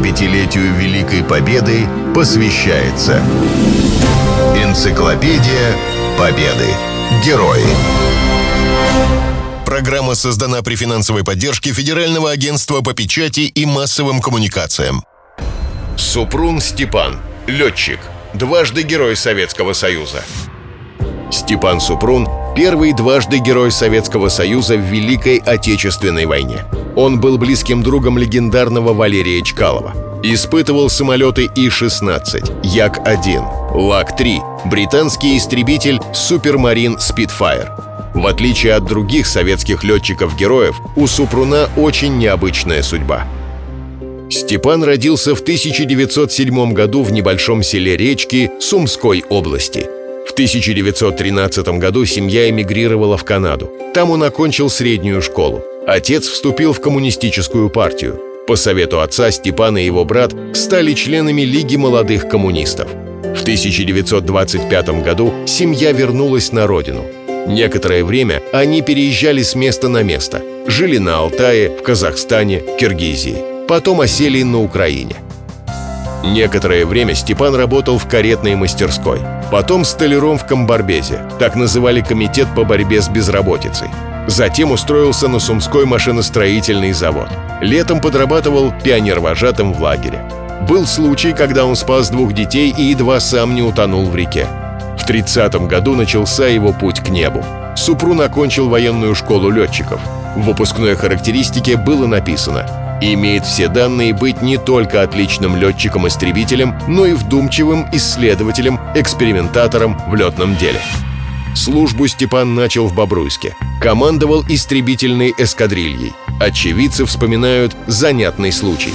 75-летию Великой Победы посвящается Энциклопедия Победы. Герои. Программа создана при финансовой поддержке Федерального агентства по печати и массовым коммуникациям. Супрун Степан. Летчик. Дважды Герой Советского Союза. Степан Супрун – первый дважды Герой Советского Союза в Великой Отечественной войне. Он был близким другом легендарного Валерия Чкалова. Испытывал самолеты И-16, Як-1, Лак-3, британский истребитель Супермарин Спитфайр. В отличие от других советских летчиков-героев, у Супруна очень необычная судьба. Степан родился в 1907 году в небольшом селе Речки Сумской области – в 1913 году семья эмигрировала в Канаду. Там он окончил среднюю школу. Отец вступил в коммунистическую партию. По совету отца Степан и его брат стали членами Лиги молодых коммунистов. В 1925 году семья вернулась на родину. Некоторое время они переезжали с места на место. Жили на Алтае, в Казахстане, Киргизии. Потом осели на Украине – Некоторое время Степан работал в каретной мастерской. Потом столяром в Камбарбезе. Так называли комитет по борьбе с безработицей. Затем устроился на Сумской машиностроительный завод. Летом подрабатывал пионервожатым в лагере. Был случай, когда он спас двух детей и едва сам не утонул в реке. В 30 году начался его путь к небу. Супрун окончил военную школу летчиков. В выпускной характеристике было написано имеет все данные быть не только отличным летчиком-истребителем, но и вдумчивым исследователем, экспериментатором в летном деле. Службу Степан начал в Бобруйске. Командовал истребительной эскадрильей. Очевидцы вспоминают занятный случай.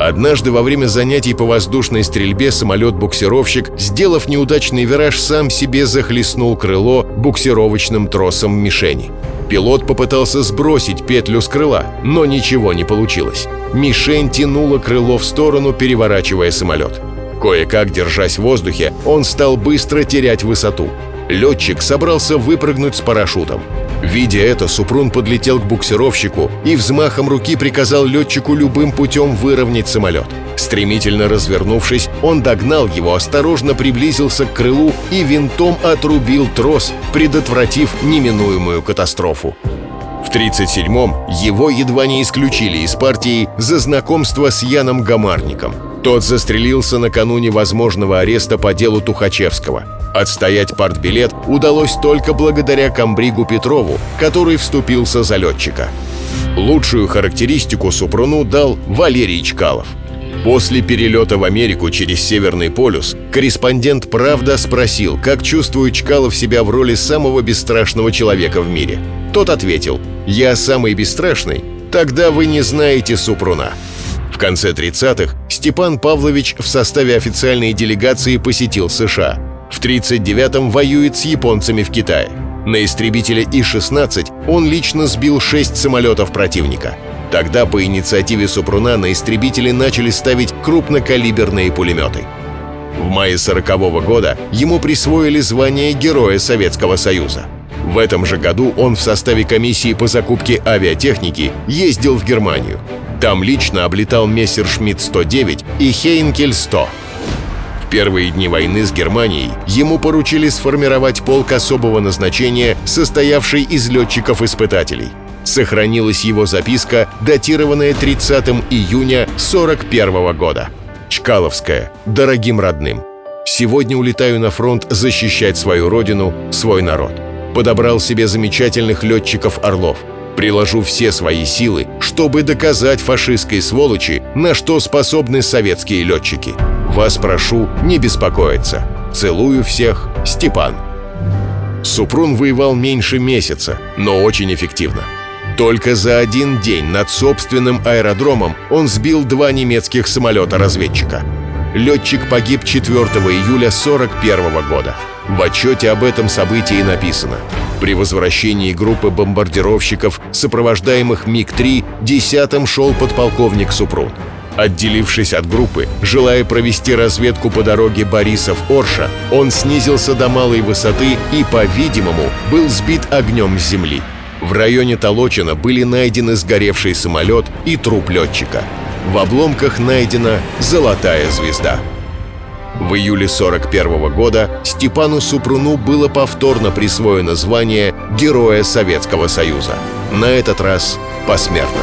Однажды во время занятий по воздушной стрельбе самолет-буксировщик, сделав неудачный вираж, сам себе захлестнул крыло буксировочным тросом мишени. Пилот попытался сбросить петлю с крыла, но ничего не получилось. Мишень тянула крыло в сторону, переворачивая самолет. Кое-как, держась в воздухе, он стал быстро терять высоту. Летчик собрался выпрыгнуть с парашютом. Видя это, Супрун подлетел к буксировщику и взмахом руки приказал летчику любым путем выровнять самолет. Стремительно развернувшись, он догнал его, осторожно приблизился к крылу и винтом отрубил трос, предотвратив неминуемую катастрофу. В 1937-м его едва не исключили из партии за знакомство с Яном Гамарником. Тот застрелился накануне возможного ареста по делу Тухачевского. Отстоять партбилет удалось только благодаря комбригу Петрову, который вступился за летчика. Лучшую характеристику Супруну дал Валерий Чкалов – После перелета в Америку через Северный полюс корреспондент «Правда» спросил, как чувствует Чкалов себя в роли самого бесстрашного человека в мире. Тот ответил «Я самый бесстрашный? Тогда вы не знаете Супруна». В конце 30-х Степан Павлович в составе официальной делегации посетил США. В 39-м воюет с японцами в Китае. На истребителе И-16 он лично сбил шесть самолетов противника – Тогда по инициативе Супруна на истребители начали ставить крупнокалиберные пулеметы. В мае 40 -го года ему присвоили звание Героя Советского Союза. В этом же году он в составе комиссии по закупке авиатехники ездил в Германию. Там лично облетал Мессершмитт-109 и Хейнкель-100. В первые дни войны с Германией ему поручили сформировать полк особого назначения, состоявший из летчиков-испытателей – Сохранилась его записка, датированная 30 июня 41 года. Чкаловская. Дорогим родным. Сегодня улетаю на фронт защищать свою родину, свой народ. Подобрал себе замечательных летчиков «Орлов». Приложу все свои силы, чтобы доказать фашистской сволочи, на что способны советские летчики. Вас прошу не беспокоиться. Целую всех, Степан. Супрун воевал меньше месяца, но очень эффективно. Только за один день над собственным аэродромом он сбил два немецких самолета-разведчика. Летчик погиб 4 июля 1941 года. В отчете об этом событии написано. При возвращении группы бомбардировщиков, сопровождаемых МиГ-3, десятым шел подполковник Супрун. Отделившись от группы, желая провести разведку по дороге Борисов-Орша, он снизился до малой высоты и, по-видимому, был сбит огнем с земли. В районе Толочина были найдены сгоревший самолет и труп летчика. В обломках найдена золотая звезда. В июле 41 года Степану Супруну было повторно присвоено звание Героя Советского Союза. На этот раз посмертно.